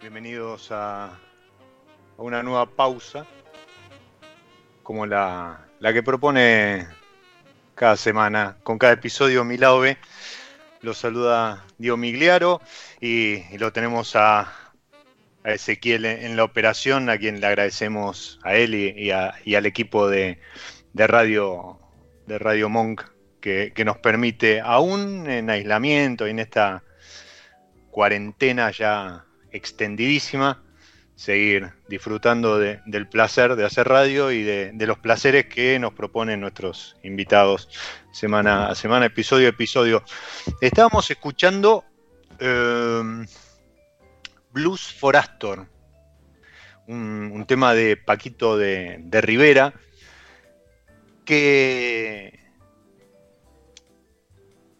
Bienvenidos a, una nueva pausa, como la, que propone cada semana, con cada episodio Mi B. Lo saluda Diego Migliaro y, lo tenemos a, Ezequiel en, la operación, a quien le agradecemos a él y, al equipo de, radio, de Radio Monk que, nos permite, aún en aislamiento y en esta cuarentena ya extendidísima, seguir disfrutando del placer de hacer radio y de, los placeres que nos proponen nuestros invitados semana a semana, episodio a episodio. Estábamos escuchando em, Blues for Astor, un, tema de Paquito de, de Rivera, que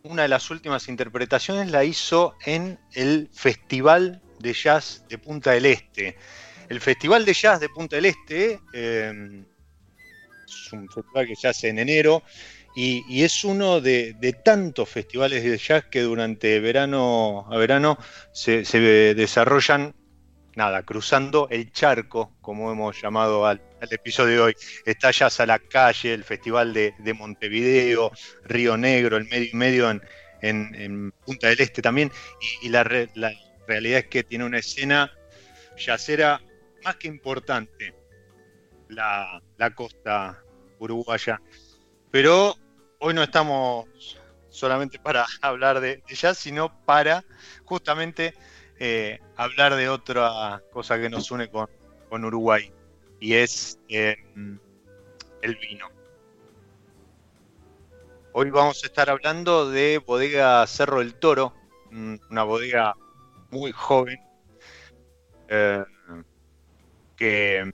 una de las últimas interpretaciones la hizo en el Festival de Jazz de Punta del Este. El Festival de Jazz de Punta del Este eh, es un festival que se hace en enero y, es uno de, tantos festivales de jazz que durante verano a verano se, desarrollan, nada, cruzando el charco, como hemos llamado al, episodio de hoy. Jazz a la calle, el Festival de, Montevideo, Río Negro, el medio y medio en, Punta del Este también. Y, la, realidad es que tiene una escena yacera más que importante, la, costa uruguaya. Pero hoy no estamos solamente para hablar de, jazz, sino para justamente eh, hablar de otra cosa que nos une con, Uruguay, y es eh, el vino. Hoy vamos a estar hablando de Bodega Cerro del Toro, una bodega muy joven eh, que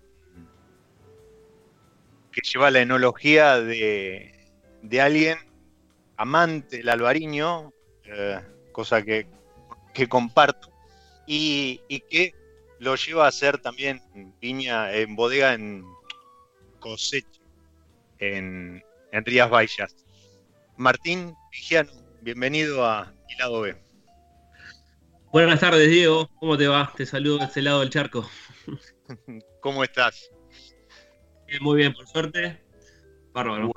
que lleva la enología de, alguien amante del albariño, eh, cosa que, comparto, y, que lo lleva a hacer también viña en bodega en cosecha en, en Rías Baixas. Martín Vigiano, bienvenido a Hilado B. Buenas tardes, Diego. ¿Cómo te va? Te saludo de este lado del charco. ¿Cómo estás? muy bien, por suerte. Bárbaro.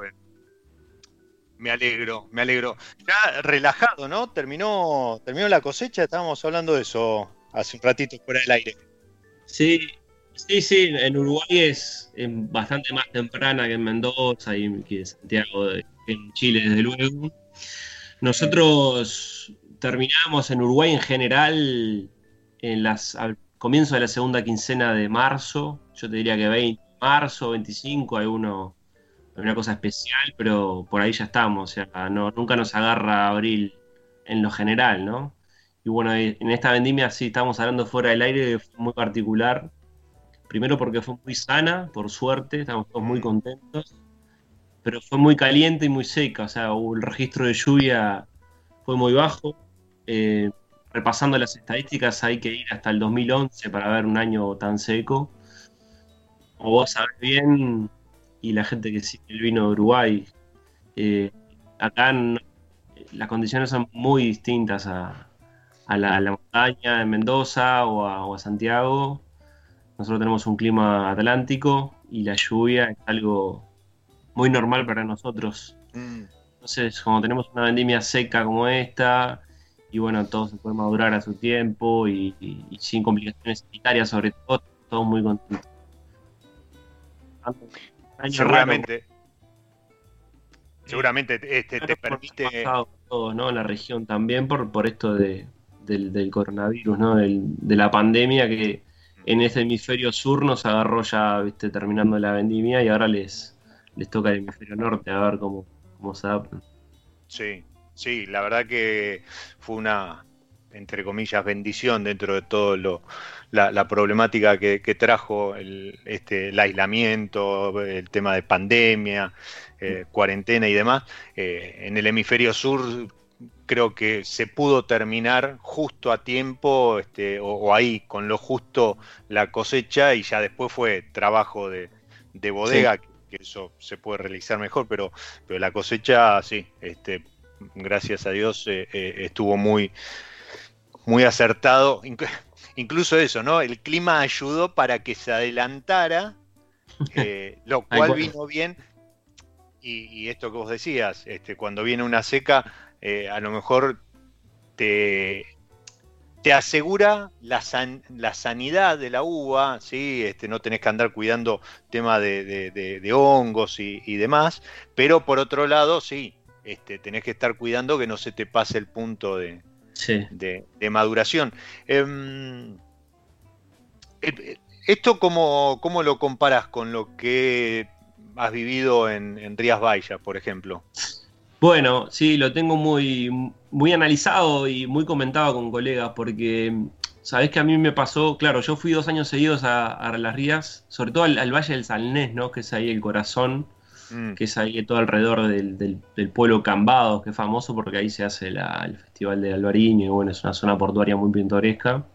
Me alegro, me alegro. Ya relajado, ¿no? Terminó, terminó la cosecha, estábamos hablando de eso hace un ratito fuera del aire. Sí, sí, sí, en Uruguay es, bastante más temprana que en Mendoza y que en Santiago, en Chile, desde luego. Nosotros terminamos en Uruguay en general en las, al comienzo de la segunda quincena de marzo, yo te diría que 20, marzo, 25, hay uno, una cosa especial, pero por ahí ya estamos, o sea, no, nunca nos agarra abril en lo general, ¿no? Y bueno, en esta vendimia sí estamos hablando fuera del aire, fue muy particular. Primero porque fue muy sana, por suerte, estamos todos muy contentos. Pero fue muy caliente y muy seca, o sea, el registro de lluvia fue muy bajo. Eh, repasando las estadísticas, hay que ir hasta el 2011 para ver un año tan seco como vos sabés bien, y la gente que sigue el vino de Uruguay, eh, acá las condiciones son muy distintas a, la, montaña en Mendoza o a, Santiago. Nosotros tenemos un clima atlántico y la lluvia es algo muy normal para nosotros. Mm. Entonces, como tenemos una vendimia seca como esta, y bueno, todo se puede madurar a su tiempo y, y sin complicaciones sanitarias, sobre todo, todos muy contentos. Seguramente. Seguramente este, te permite. Todos, ¿no? La región también por, por esto de, del, coronavirus, ¿no? de la pandemia que en ese hemisferio sur nos agarró ya, viste, terminando la vendimia y ahora les, les toca el hemisferio norte a ver cómo, cómo se adaptan. Sí, sí, la verdad que fue una, entre comillas, bendición dentro de todo lo, la, problemática que, trajo el, este, el aislamiento, el tema de pandemia, eh, cuarentena y demás. Eh, en el hemisferio sur creo que se pudo terminar justo a tiempo este, o, ahí con lo justo la cosecha y ya después fue trabajo de, bodega, que, eso se puede realizar mejor, pero, pero la cosecha sí, este, gracias a Dios eh, estuvo muy, muy acertado. Incluso eso, ¿no? El clima ayudó para que se adelantara, eh, lo cual vino bien. Y, esto que vos decías, este, cuando viene una seca, eh, a lo mejor te, te asegura la, la, sanidad de la uva, ¿sí? este, no tenés que andar cuidando tema de, hongos y, y, demás, pero por otro lado, sí, este, tenés que estar cuidando que no se te pase el punto de, maduración. Em, eh, ¿Esto cómo, cómo, lo comparas con lo que has vivido en, Rías Baixas, por ejemplo? Bueno, sí, lo tengo muy, muy analizado y muy comentado con colegas, porque sabés que a mí me pasó, claro, yo fui dos años seguidos a, las Rías, sobre todo al, Valle del Salnés, ¿no? que es ahí el corazón mm. que es ahí todo alrededor del, pueblo Cambados, que es famoso porque ahí se hace el Festival de Alvariño, y bueno, es una zona portuaria muy pintoresca.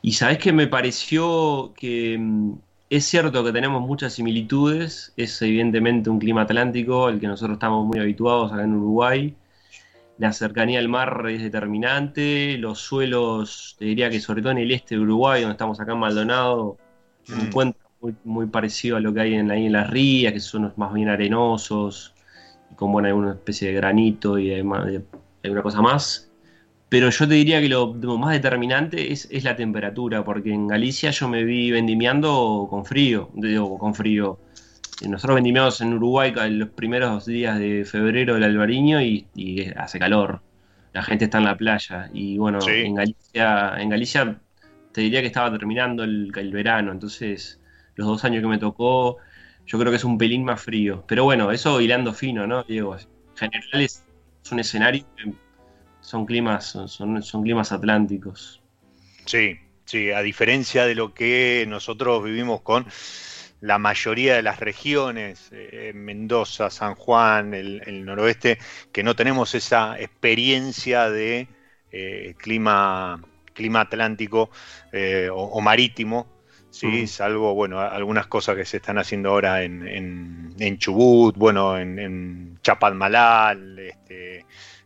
Y sabes que me pareció que mm, es cierto que tenemos muchas similitudes, es evidentemente un clima atlántico al que nosotros estamos muy habituados acá en Uruguay. La cercanía al mar es determinante, los suelos, te diría que sobre todo en el este de Uruguay, donde estamos acá en Maldonado, se mm. encuentra muy, parecido a lo que hay en, ahí en las rías, que son más bien arenosos, con bueno, alguna especie de granito y alguna cosa más. Pero yo te diría que lo, más determinante es, la temperatura, porque en Galicia yo me vi vendimiando con frío, digo, con frío. Nosotros vendimiamos en Uruguay en los primeros días de febrero del albariño y, hace calor. La gente está en la playa. Y bueno, en, Galicia, en Galicia te diría que estaba terminando el, verano. Entonces, los dos años que me tocó, yo creo que es un pelín más frío. Pero bueno, eso hilando fino, ¿no? Diego, en general es, es un escenario son climas, son, son, climas atlánticos. Sí, sí, a diferencia de lo que nosotros vivimos con la mayoría de las regiones, eh, Mendoza, San Juan, el, noroeste, que no tenemos esa experiencia de eh, clima, clima atlántico eh, o, marítimo, ¿sí? salvo bueno, algunas cosas que se están haciendo ahora en, en, Chubut, bueno, en, en Chapadmalal, este,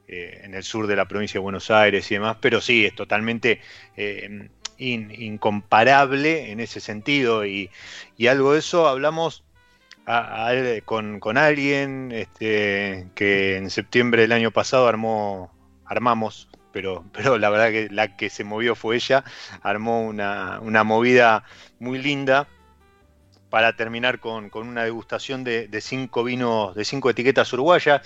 eh, en el sur de la provincia de Buenos Aires y demás, pero sí, es totalmente eh, incomparable en ese sentido y, algo de eso hablamos con, alguien este, que en septiembre del año pasado armó, armamos, pero, pero la verdad que la que se movió fue ella, armó una, una movida muy linda para terminar con, una degustación de, cinco vinos, de cinco etiquetas uruguayas.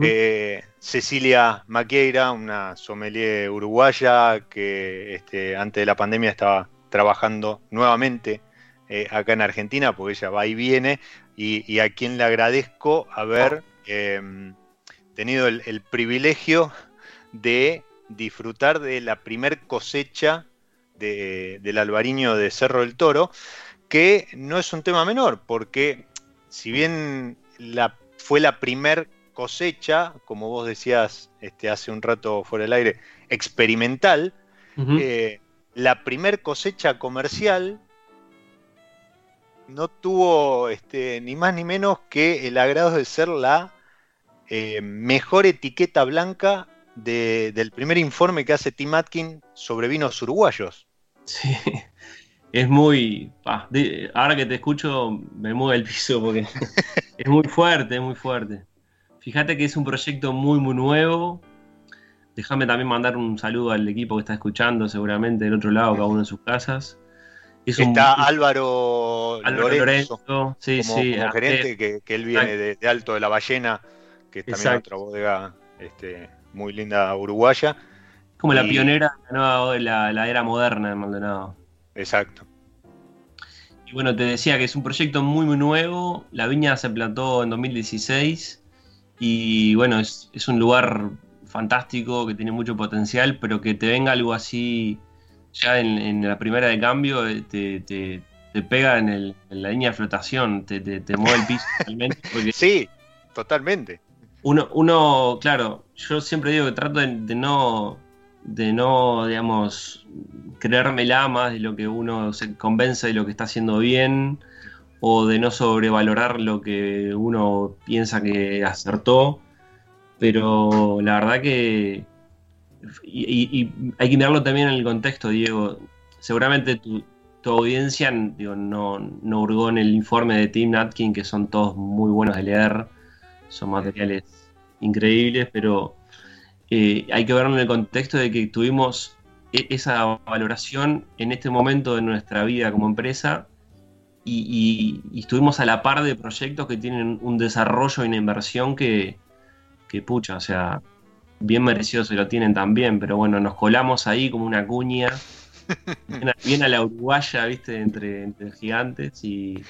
Eh, Cecilia Maqueira, una sommelier uruguaya que este, antes de la pandemia estaba trabajando nuevamente eh, acá en Argentina, porque ella va y viene, y, a quien le agradezco haber em, tenido el, privilegio de disfrutar de la primer cosecha del albariño de Cerro del Toro que no es un tema menor, porque si bien la, fue la primer cosecha, como vos decías este, hace un rato fuera del aire, experimental, eh, la primer cosecha comercial no tuvo este, ni más ni menos que el agrado de ser la eh, mejor etiqueta blanca del primer informe que hace Tim Atkin sobre vinos uruguayos. Sí, es muy. ahora que te escucho, me mueve el piso porque es muy fuerte, es muy fuerte. Fíjate que es un proyecto muy, muy nuevo. Déjame también mandar un saludo al equipo que está escuchando, seguramente del otro lado, cada uno en sus casas. está Álvaro, Lorenzo, como, gerente, que, él viene de, Alto de la Ballena, que es también otra bodega este, muy linda uruguaya. Como la pionera de la, la era moderna de Maldonado. Exacto. Y bueno, te decía que es un proyecto muy, muy nuevo. La viña se plantó en 2016 y bueno, es, un lugar fantástico que tiene mucho potencial, pero que te venga algo así ya en, la primera de cambio, eh, te, pega en, la línea de flotación, te, mueve el piso totalmente. sí, totalmente. Uno, uno, claro, yo siempre digo que trato de no de no, digamos, creérmela más de lo que uno se convence de lo que está haciendo bien o de no sobrevalorar lo que uno piensa que acertó. Pero la verdad que... Y, hay que mirarlo también en el contexto, Diego. Seguramente tu, audiencia digo, no, no hurgó en el informe de Tim Natkin, que son todos muy buenos de leer, son materiales increíbles, pero eh, hay que verlo en el contexto de que tuvimos e-, esa valoración en este momento de nuestra vida como empresa y, estuvimos a la par de proyectos que tienen un desarrollo y una inversión que, pucha, o sea, bien merecido se lo tienen también, pero bueno, nos colamos ahí como una cuña, bien a, la uruguaya, viste, entre, gigantes y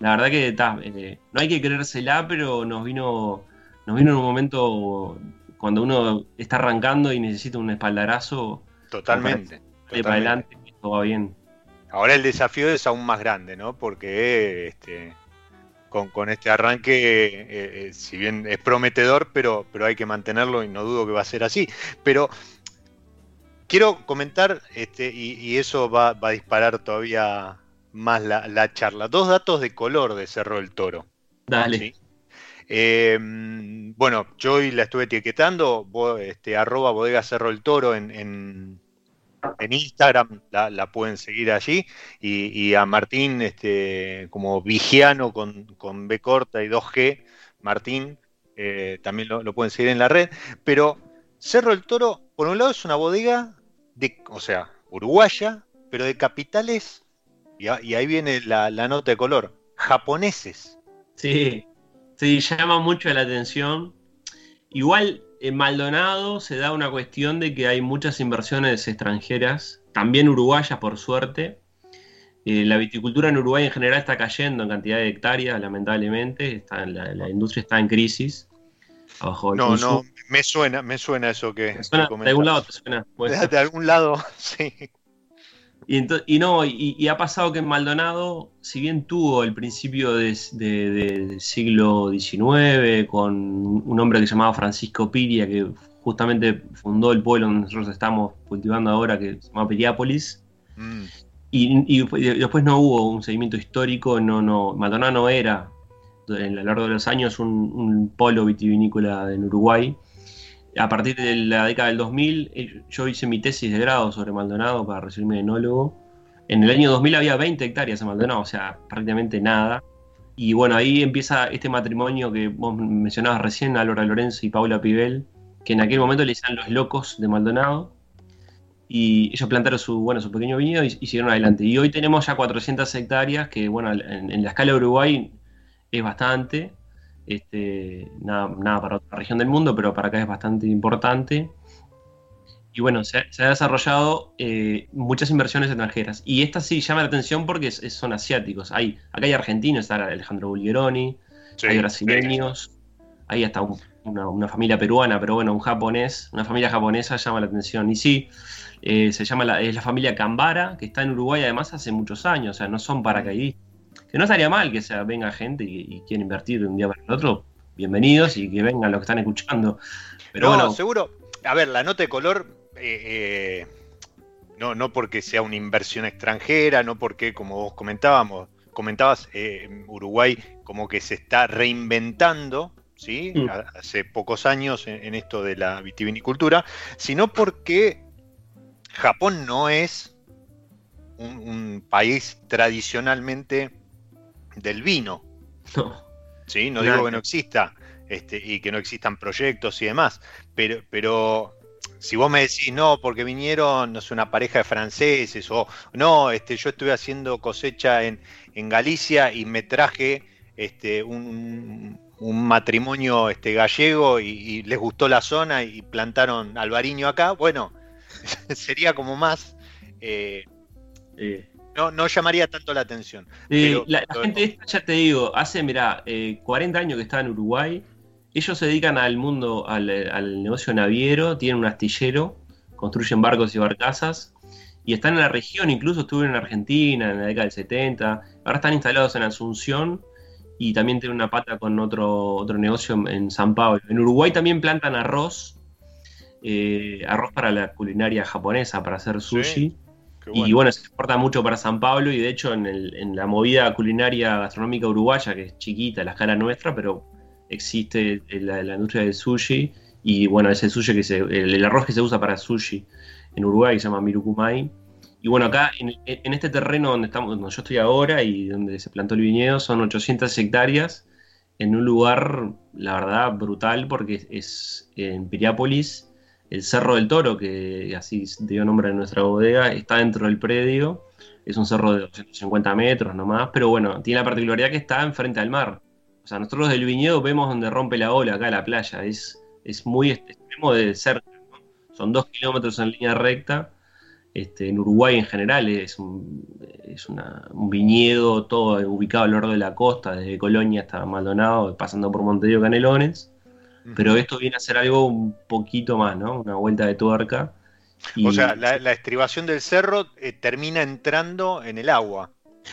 la verdad que eh, no hay que creérsela, pero nos vino, nos vino en un momento cuando uno está arrancando y necesita un espaldarazo. Totalmente. para adelante, todo va bien. Ahora el desafío es aún más grande, ¿no? Porque este, con, este arranque, eh, eh, si bien es prometedor, pero, pero hay que mantenerlo y no dudo que va a ser así. Pero quiero comentar, este, y, eso va, a disparar todavía más la, charla. Dos datos de color de Cerro del Toro. Dale. Eh, bueno, yo hoy la estuve etiquetando, este, arroba bodega Cerro del Toro en en Instagram la, pueden seguir allí. Y, a Martín, este, como Vigiano con, con B corta y 2G, Martín, eh, también lo, pueden seguir en la red. Pero Cerro el Toro, por un lado, es una bodega de, o sea, uruguaya, pero de capitales, y, ahí viene la, la, nota de color, japoneses. Sí, sí, llama mucho la atención. Igual en Maldonado se da una cuestión de que hay muchas inversiones extranjeras, también uruguayas por suerte. Eh, la viticultura en Uruguay en general está cayendo en cantidad de hectáreas, lamentablemente. Está, la, industria está en crisis. no, no, me suena, me suena eso que. de algún lado te suena. De algún lado, sí. Y, no, y, ha pasado que en Maldonado, si bien tuvo el principio del siglo XIX, con un hombre que se llamaba Francisco Piria, que justamente fundó el pueblo donde nosotros estamos cultivando ahora, que se llama Piriápolis, mm. y, después no hubo un seguimiento histórico, no, no, Maldonado no era, a lo largo de los años, un, un polo vitivinícola en Uruguay a partir de la década del 2000, eh, yo hice mi tesis de grado sobre Maldonado para recibirme de enólogo. En el año 2000 había 20 hectáreas en Maldonado, o sea, prácticamente nada. Y bueno, ahí empieza este matrimonio que vos mencionabas recién, Álvaro Lorenzo y Paula Pibel, que en aquel momento le decían los locos de Maldonado. Y ellos plantaron su, bueno, su pequeño viñedo y, siguieron adelante. Y hoy tenemos ya 400 hectáreas, que bueno, en, en la escala de Uruguay es bastante este, nada, nada, para otra región del mundo, pero para acá es bastante importante. Y bueno, se ha, desarrollado eh, muchas inversiones extranjeras. Y esta sí llama la atención porque son asiáticos. Hay, acá hay argentinos, está Alejandro Bulgeroni, hay brasileños, hay hasta una, familia peruana, pero bueno, un japonés, una familia japonesa llama la atención. Y sí, eh, se llama la, es la familia Cambara, que está en Uruguay además hace muchos años, o sea, no son paracaidistas que no estaría mal que sea, venga gente y, quiera invertir de un día para el otro, bienvenidos y que vengan los que están escuchando. Pero no, bueno, seguro. A ver, la nota de color, eh, eh, no, no porque sea una inversión extranjera, no porque, como vos comentábamos, comentabas, eh, Uruguay como que se está reinventando, ¿sí? Mm. Hace pocos años en, esto de la vitivinicultura, sino porque Japón no es un país tradicionalmente del vino. No. ¿Sí? No digo que no exista este, y que no existan proyectos y demás, pero, pero si vos me decís no, porque vinieron, no sé, una pareja de franceses, o no, este, yo estuve haciendo cosecha en, en Galicia y me traje este, un, matrimonio este, gallego y, les gustó la zona y plantaron albariño acá, bueno, sería como más eh, eh, no, no llamaría tanto la atención. la, gente esta, ya te digo, hace, mira, 40 eh, años que está en Uruguay. Ellos se dedican al mundo, al, negocio naviero, tienen un astillero, construyen barcos y barcazas. Y están en la región, incluso estuvieron en Argentina en la década del 70. Ahora están instalados en Asunción y también tienen una pata con otro, otro negocio en San Pablo. En Uruguay también plantan arroz, eh, arroz para la culinaria japonesa, para hacer sushi. Y bueno, se exporta mucho para San Pablo y de hecho en, la movida culinaria gastronómica uruguaya, que es chiquita, la escala nuestra, pero existe la, industria del sushi y bueno, ese sushi que se, el, arroz que se usa para sushi en Uruguay se llama mirukumai. Y bueno, acá en, este terreno donde, estamos, donde yo estoy ahora y donde se plantó el viñedo son 800 hectáreas en un lugar, la verdad, brutal porque es en Piriápolis el Cerro del Toro, que así dio nombre a nuestra bodega, está dentro del predio. Es un cerro de 250 metros nomás, pero bueno, tiene la particularidad que está enfrente al mar. O sea, nosotros del viñedo vemos donde rompe la ola acá la playa. Es, es muy extremo de cerca. Son dos kilómetros en línea recta. Este, en Uruguay en general es un, es un viñedo todo ubicado al norte de la costa, desde Colonia hasta Maldonado, pasando por Montevideo Canelones. Pero esto viene a ser algo un poquito más, ¿no? Una vuelta de tuerca. O sea, la, estribación del cerro eh, termina entrando en el agua.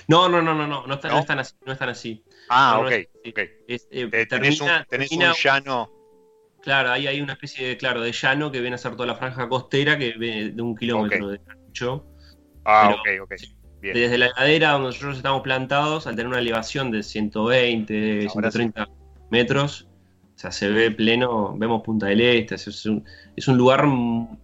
No, no, no, no, no, no, están, están así, no están así. Ah, No, no ok. es así. ok. Es, eh, Eh, tenés un, termina- un llano. Claro, ahí hay una especie de, claro, de llano que viene a ser toda la franja costera que viene de un kilómetro de ancho. Ah, Pero- ok, ok. Bien. Desde la ladera donde nosotros estamos plantados, al tener una elevación de 120, Ahora 130 metros, o sea, se ve pleno, vemos Punta del Este, es- un, es un lugar, mm,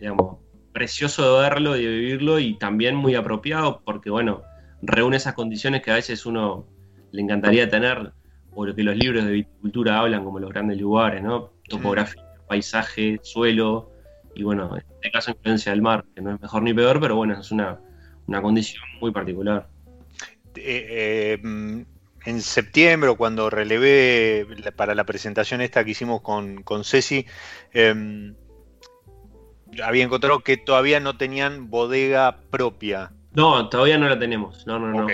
digamos, precioso de verlo y de vivirlo y también muy apropiado porque, bueno, reúne esas condiciones que a veces uno le encantaría tener, o lo que los libros de viticultura hablan como los grandes lugares, ¿no? Topografía, paisaje, suelo, y bueno, en este caso influencia del mar, que no es mejor ni peor, pero bueno, es una, una condición muy particular. Eh, eh, mm, en septiembre, cuando relevé para la presentación esta que hicimos con, con Ceci, em, había encontrado que todavía no tenían bodega propia. No, todavía no la tenemos. No, no, no.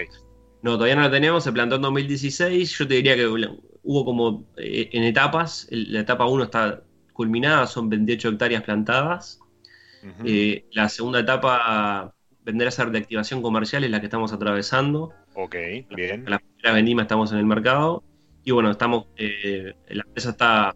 No, todavía no la tenemos. Se plantó en 2016. Yo te diría que hubo como eh, en etapas. La etapa 1 está culminada, son 28 hectáreas plantadas. Eh, la segunda etapa vendrá a ser de activación comercial, es la que estamos atravesando. Ok, bien. La primera vendima estamos en el mercado. Y bueno, estamos. eh, la empresa está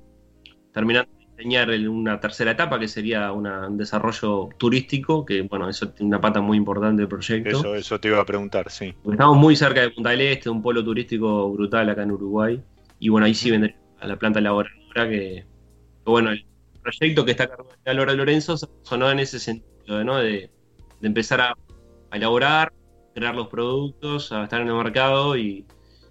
terminando de diseñar una tercera etapa que sería una- un desarrollo turístico, que bueno, eso tiene una pata muy importante del proyecto. Eso, eso te iba a preguntar, sí. Estamos muy cerca de Punta del Este, un polo turístico brutal acá en Uruguay. Y bueno, ahí sí vendría a la planta elaboradora que, que, bueno, el proyecto que está a cargo de Laura Lorenzo sonó en ese sentido, ¿no? De, de empezar a, a elaborar, crear los productos, a estar en el mercado y,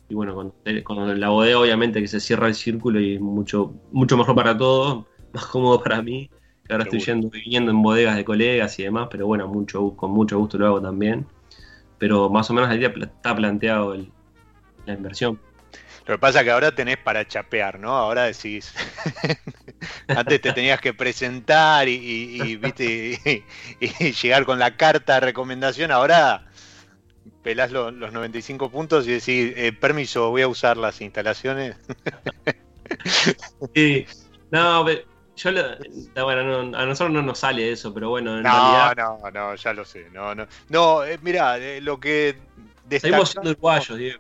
y bueno, con, con la bodega obviamente que se cierra el círculo y mucho, mucho mejor para todos, más cómodo para mí, que ahora estoy yendo, viniendo en bodegas de colegas y demás, pero bueno, mucho, con mucho gusto lo hago también. Pero más o menos ahí está planteado el- la inversión. Lo que pasa es que ahora tenés para chapear, ¿no? Ahora decís. Antes te tenías que presentar y, y- y, ¿viste? y- y llegar con la carta de recomendación. Ahora pelás lo- los 95 puntos y decís, eh, permiso, voy a usar las instalaciones. Sí. No, pe- yo lo- no, bueno, no, a nosotros no nos sale eso, pero bueno, en No, realidad no, no, ya lo sé. No, no. No, eh, mira, eh, lo que. seguimos destaca- siendo uruguayos, Diego.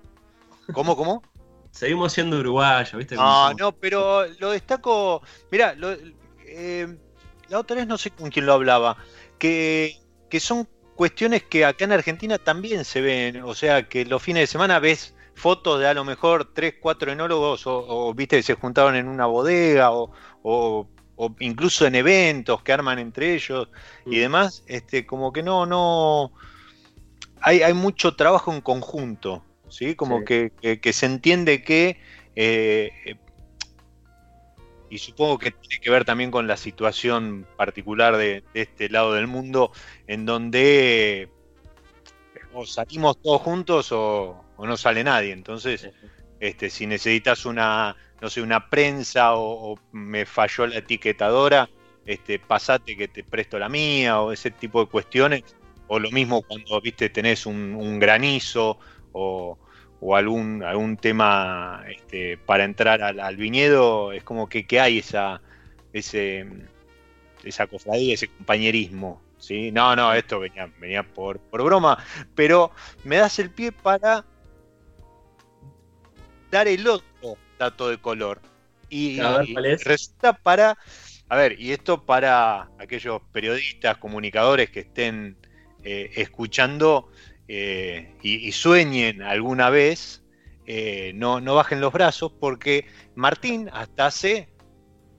¿Cómo, cómo? Seguimos siendo uruguayos, ¿viste? No, no, pero lo destaco. Mira, la otra vez no sé con quién lo hablaba, que, que son cuestiones que acá en Argentina también se ven. O sea, que los fines de semana ves fotos de a lo mejor tres, cuatro enólogos, o, o, viste que se juntaron en una bodega, o, o- o incluso en eventos que arman entre ellos y Mm. demás. Este, como que no, no. Hay, hay mucho trabajo en conjunto. ¿sí? Como Sí. Que, que- que se entiende que, eh, y supongo que tiene que ver también con la situación particular de, este lado del mundo, en donde o salimos todos juntos o, no sale nadie. Entonces, este, si necesitas una, no sé, una prensa o, me falló la etiquetadora, este, pasate que te presto la mía o ese tipo de cuestiones. O lo mismo cuando viste tenés un granizo o, o algún, algún tema este, para entrar al, al viñedo, es como que, que hay esa, ese, esa cofradía, ese compañerismo. ¿sí? No, no, esto venía, venía por, por broma, pero me das el pie para dar el otro dato de color. Y, resulta para, a ver, y esto para aquellos periodistas, comunicadores que estén eh, escuchando eh, y, y sueñen alguna vez, eh, no, no bajen los brazos porque Martín hasta hace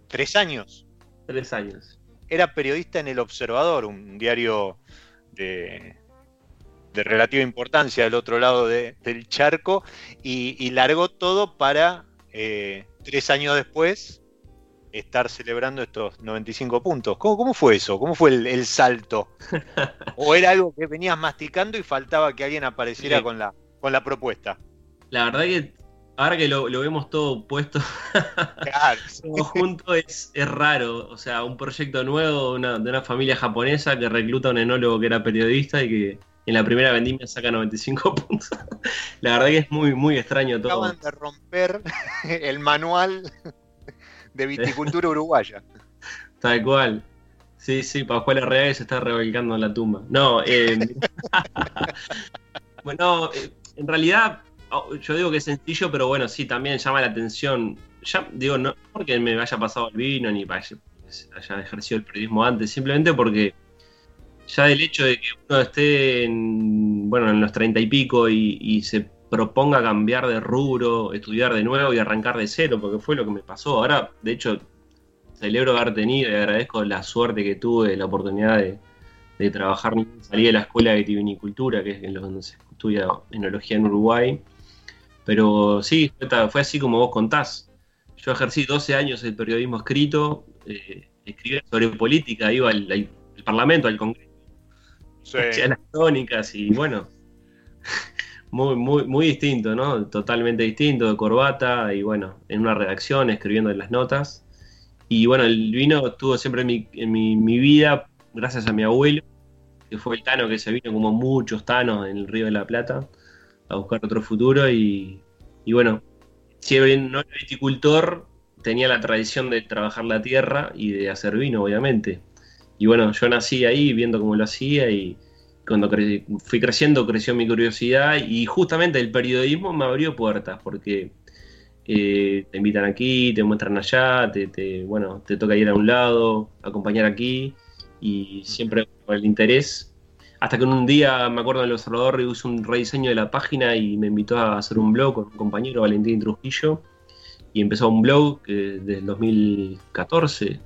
tres años Tres años. era periodista en El Observador, un diario de, de relativa importancia del otro lado de- del charco, y, y largó todo para eh, tres años después estar celebrando estos 95 puntos. ¿Cómo, cómo fue eso? ¿Cómo fue el, el salto? ¿O era algo que venías masticando y faltaba que alguien apareciera Sí. con, la, con la propuesta? La verdad que ahora que lo, lo vemos todo puesto Claro, todo junto es, es raro. O sea, un proyecto nuevo de una, de una familia japonesa que recluta a un enólogo que era periodista y que en la primera vendimia saca 95 puntos. La verdad que es muy, muy extraño todo. acaban de romper el manual de viticultura uruguaya. Tal cual. Sí, sí, Pascual Arreaga se está revolcando en la tumba. No, eh, Bueno, eh, en realidad oh, yo digo que es sencillo, pero bueno, sí, también llama la atención. Ya digo, no porque me haya pasado el vino ni haya, haya ejercido el periodismo antes, simplemente porque ya del hecho de que uno esté en, bueno, en los treinta y pico y, se proponga cambiar de rubro, estudiar de nuevo y arrancar de cero, porque fue lo que me pasó. Ahora, de hecho, celebro haber tenido y agradezco la suerte que tuve, la oportunidad de, de trabajar, salí de la escuela de vitivinicultura, que es en donde se estudia enología en Uruguay. Pero sí, fue así como vos contás. Yo ejercí 12 años el periodismo escrito, eh, escribía sobre política, iba al, Parlamento, al Congreso, las tónicas y bueno, muy, muy, muy distinto, ¿no? Totalmente distinto, de corbata y bueno, en una redacción escribiendo en las notas. Y bueno, el vino estuvo siempre en mi, en mi vida gracias a mi abuelo, que fue el Tano que se vino como muchos Tanos en el Río de la Plata a buscar otro futuro y, bueno, si no era viticultor, tenía la tradición de trabajar la tierra y de hacer vino, obviamente. Y bueno, yo nací ahí viendo cómo lo hacía y cuando fui creciendo creció mi curiosidad y justamente el periodismo me abrió puertas porque eh, te invitan aquí, te muestran allá, te, bueno, te toca ir a un lado, acompañar aquí y siempre con el interés. Hasta que un día, me acuerdo, en El Observador hizo un rediseño de la página y me invitó a hacer un blog con un compañero, Valentín Trujillo, y empezó un blog eh, desde el 2014,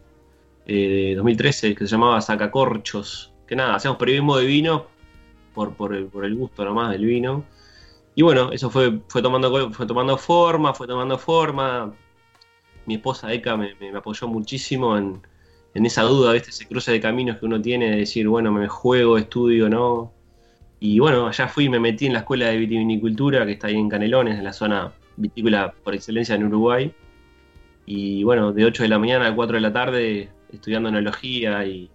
eh, 2013, que se llamaba Sacacorchos, que nada, hacíamos periodismo de vino por, por, el, por el gusto nomás del vino. Y bueno, eso fue, fue, tomando, fue tomando forma, fue tomando forma. Mi esposa Eka me apoyó muchísimo en, en esa duda, ¿viste? ese cruce de caminos que uno tiene de decir, bueno, me juego, estudio, ¿no? Y bueno, allá fui y me metí en la escuela de vitivinicultura que está ahí en Canelones, en la zona vitícola por excelencia en Uruguay. Y bueno, de 8 de la mañana a 4 de la tarde estudiando enología y,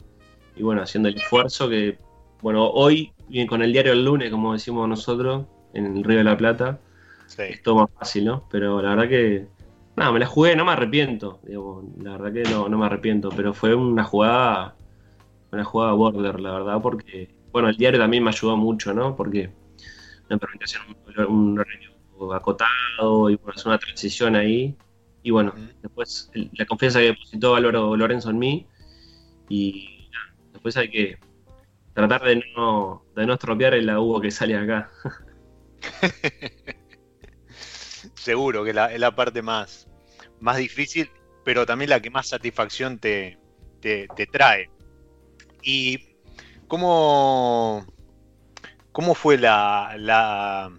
y bueno, haciendo el esfuerzo que, bueno, hoy, con el diario el lunes, como decimos nosotros, en el Río de la Plata, es todo más fácil, ¿no? Pero la verdad que no, me la jugué, no me arrepiento. la verdad que no, no me arrepiento, pero fue una jugada, una jugada border, la verdad, porque, bueno, el diario también me ayudó mucho, ¿no? Porque me permitió hacer un, un acotado y hacer una transición ahí. Y bueno, después la confianza que depositó Álvaro Lorenzo en mí. Y después hay que tratar de no, de no estropear el agudo que sale acá. seguro que la, es la parte más, más difícil, pero también la que más satisfacción te, te, trae. ¿Y cómo, cómo fue la, la,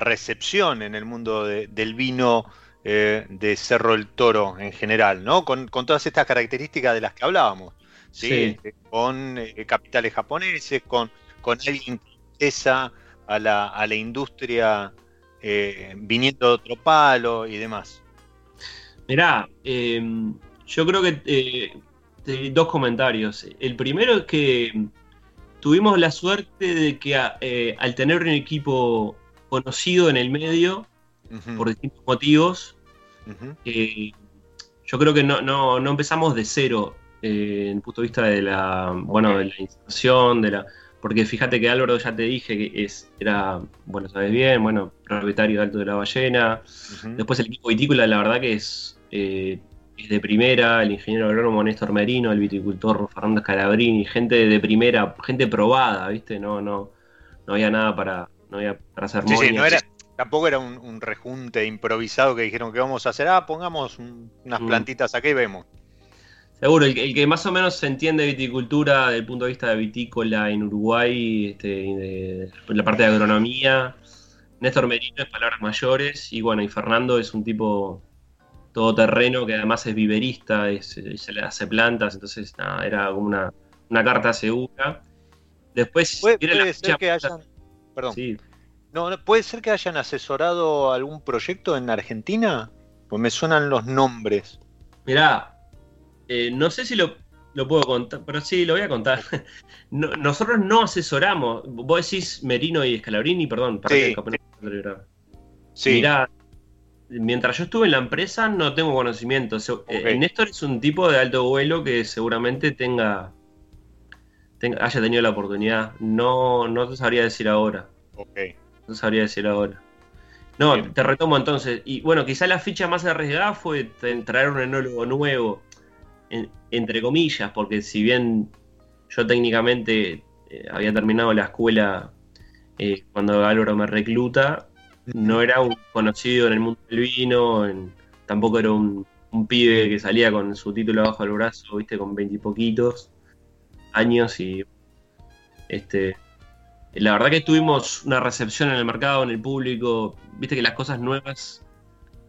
recepción en el mundo del vino eh, de Cerro el Toro en general, ¿no? Con, todas estas características de las que hablábamos, ¿sí? Este, con eh, capitales japoneses, con, con alguien que a la, a la industria eh, viniendo de otro palo y demás. Mirá, em, yo creo que eh, dos comentarios. El primero es que tuvimos la suerte de que al tener un equipo conocido en el medio, por distintos motivos, yo creo que no, no, no empezamos de cero en el punto de vista de la, bueno, de la instalación, de la porque fíjate que Álvaro ya te dije que es, era, bueno, sabes bien, bueno, propietario de Alto de la Ballena. Después el equipo vitícola, la verdad que es, eh, es de primera, el ingeniero agrónomo Néstor Merino, el viticultor Fernando Scalabrini, gente de primera, gente probada, ¿viste? No, no, no había nada para, no había para hacer sí, sí, no era, Tampoco era un, rejunte improvisado que dijeron que vamos a hacer, ah, pongamos unas mm. plantitas aquí y vemos. Seguro, el, que más o menos se entiende viticultura desde el punto de vista de vitícola en Uruguay, este, de, la parte de agronomía, Néstor Merino es palabras mayores y bueno, y Fernando es un tipo todoterreno que además es viverista, se le hace plantas, entonces nada, era como una, carta segura. Después puede, ser que hayan, perdón, no, puede ser que hayan asesorado algún proyecto en Argentina, pues me suenan los nombres. Mirá, eh, no sé si lo, puedo contar, pero sí, lo voy a contar. nosotros no asesoramos. Vos decís Merino y Scalabrini, perdón, para sí, sí. mientras yo estuve en la empresa no tengo conocimiento. Eh, Néstor es un tipo de alto vuelo que seguramente tenga, haya tenido la oportunidad. No, no te sabría decir ahora. Ok. no sabría decir ahora. No, te retomo entonces. Y bueno, quizá la ficha más arriesgada fue traer un enólogo nuevo, entre comillas, porque si bien yo técnicamente eh, había terminado la escuela eh, cuando Álvaro me recluta, no era un conocido en el mundo del vino, tampoco era un, pibe que salía con su título abajo del brazo, viste, con veintipoquitos años y este la verdad que tuvimos una recepción en el mercado, en el público, viste que las cosas nuevas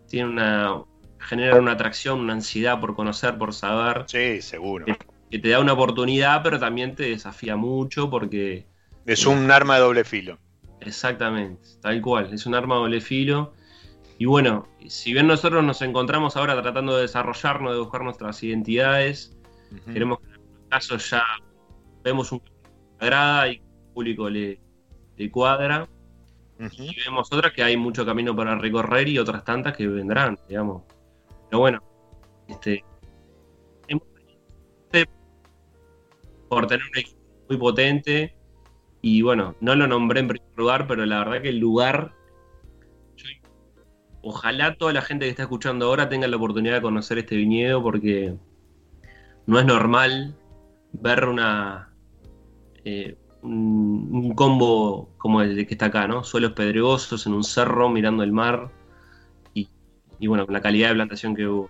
tienen una generan una atracción, una ansiedad por conocer, por saber. Sí, seguro. Que, te da una oportunidad, pero también te desafía mucho porque es un arma de doble filo. Exactamente, tal cual, es un arma de doble filo. Y bueno, si bien nosotros nos encontramos ahora tratando de desarrollarnos, de buscar nuestras identidades, queremos que en el caso ya vemos un grada y el público le, cuadra. Y vemos otras que hay mucho camino para recorrer y otras tantas que vendrán, digamos. Pero bueno, este, por tener un equipo muy potente, y bueno, no lo nombré en primer lugar, pero la verdad que el lugar. ojalá toda la gente que está escuchando ahora tenga la oportunidad de conocer este viñedo porque no es normal ver una. Eh, un, combo como el que está acá, ¿no? Suelos pedregosos en un cerro mirando el mar y, bueno, con la calidad de plantación que hubo.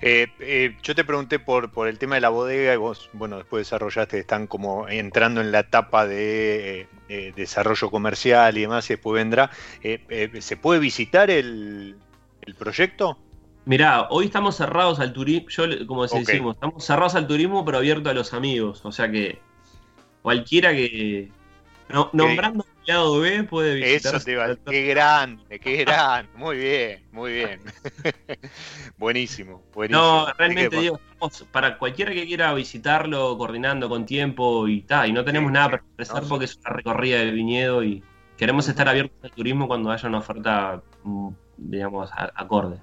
Eh, eh, yo te pregunté por, por el tema de la bodega y vos, bueno, después desarrollaste, están como entrando en la etapa de eh, desarrollo comercial y demás, y después vendrá. ¿Se puede visitar el, proyecto? Mirá, hoy estamos cerrados al turismo, yo como decimos, estamos cerrados al turismo pero abiertos a los amigos, o sea que cualquiera que, nombrando lado B puede visitar. Eso te va, qué grande, qué grande. Muy bien, muy bien. buenísimo, buenísimo. No, realmente digo, para cualquiera que quiera visitarlo, coordinando con tiempo y tal, y no tenemos nada para expresar porque es una recorrida de viñedo y queremos estar abiertos al turismo cuando haya una oferta, mm, digamos, acorde.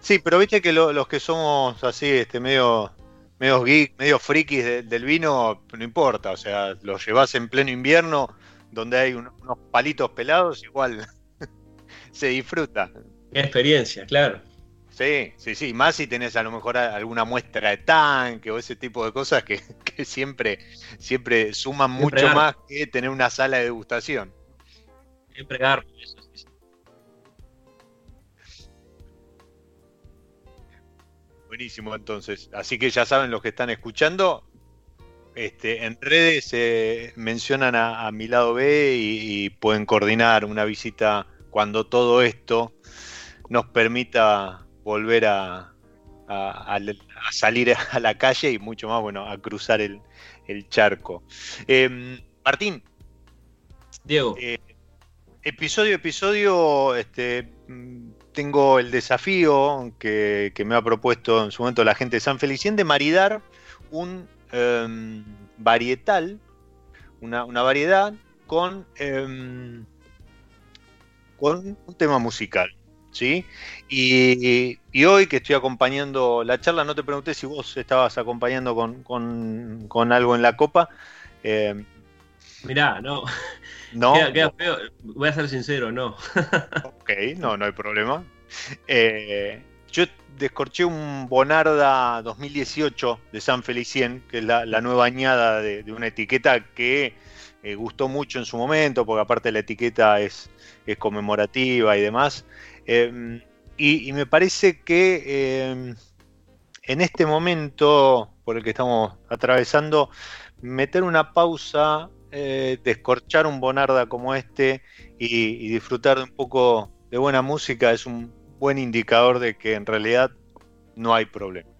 Sí, pero viste que los que somos así, este medio medio geek, medio frikis del vino, no importa, o sea, lo llevas en pleno invierno donde hay unos palitos pelados, igual se disfruta. Qué experiencia, claro. Sí, sí, sí, más si tenés a lo mejor alguna muestra de tanque o ese tipo de cosas que, siempre, siempre suman mucho más que tener una sala de degustación. Siempre dar eso. Buenísimo, entonces. Así que ya saben los que están escuchando, este, en redes se mencionan a, mi lado B y, pueden coordinar una visita cuando todo esto nos permita volver a, salir a la calle y mucho más, bueno, a cruzar el, charco. Em, Martín. Diego. Eh, episodio episodio, este, tengo el desafío que, que, me ha propuesto en su momento la gente de San Felicien de maridar un Em, varietal, una, variedad con, em, con un tema musical. ¿sí? Y, hoy que estoy acompañando la charla, no te pregunté si vos estabas acompañando con, algo en la copa. Eh, Mirá, no. No. Voy a ser sincero, no. ok, no, no hay problema. Eh, yo descorché un Bonarda 2018 de San Felicien, que es la, nueva añada de, una etiqueta que eh, gustó mucho en su momento, porque aparte la etiqueta es, conmemorativa y demás. Em, y, me parece que em, en este momento por el que estamos atravesando, meter una pausa, eh, descorchar un Bonarda como este y disfrutar de un poco de buena música es un buen indicador de que en realidad no hay problema.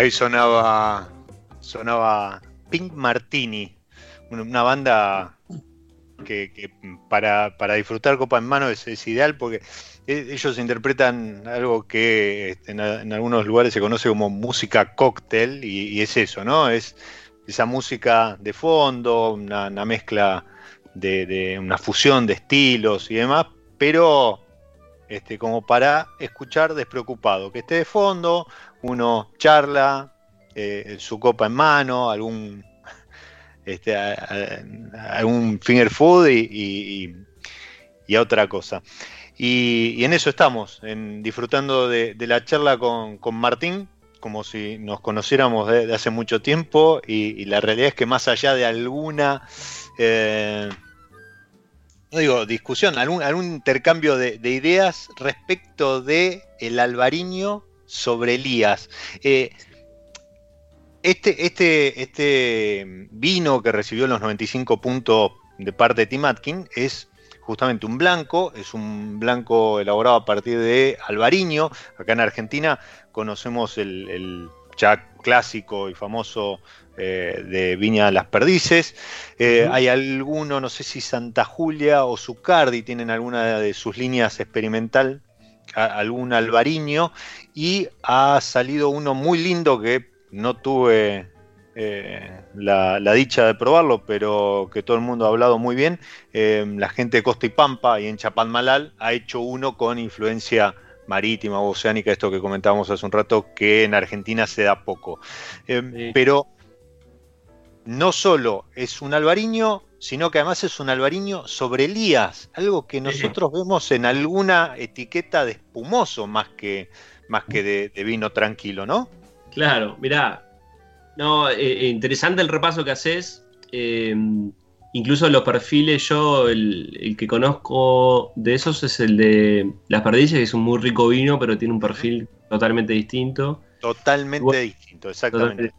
Ahí sonaba, sonaba Pink Martini, una banda que, para, disfrutar copa en mano es, ideal porque e, ellos interpretan algo que este, en, algunos lugares se conoce como música cóctel y, es eso, ¿no? Es esa música de fondo, una, mezcla de, una fusión de estilos y demás, pero este, como para escuchar despreocupado, que esté de fondo, uno charla, eh, su copa en mano, algún este, a, un finger food y, a otra cosa. Y, en eso estamos, en, disfrutando de, la charla con, Martín, como si nos conociéramos de, hace mucho tiempo, y, la realidad es que más allá de alguna, eh, no digo discusión, algún, algún intercambio de, ideas respecto de el albariño sobre Elías. Eh, este, este, este vino que recibió los 95 puntos de parte de Tim Atkin es justamente un blanco, es un blanco elaborado a partir de albariño. Acá en Argentina conocemos el, ya clásico y famoso eh, de Viña Las Perdices. Eh, hay alguno, no sé si Santa Julia o Zucardi tienen alguna de sus líneas experimental, algún albariño, y ha salido uno muy lindo que no tuve eh, la, dicha de probarlo, pero que todo el mundo ha hablado muy bien. Eh, la gente de Costa y Pampa y en Chapadmalal ha hecho uno con influencia marítima o oceánica, esto que comentábamos hace un rato, que en Argentina se da poco. Eh, pero no solo es un albariño, sino que además es un albariño sobre Elías, algo que nosotros vemos en alguna etiqueta de espumoso más que, más que de vino tranquilo, ¿no? Claro, mirá, no, eh, eh, interesante el repaso que haces. Eh, incluso los perfiles, yo el, que conozco de esos es el de Las Perdices, que es un muy rico vino, pero tiene un perfil totalmente distinto. Totalmente distinto, exactamente.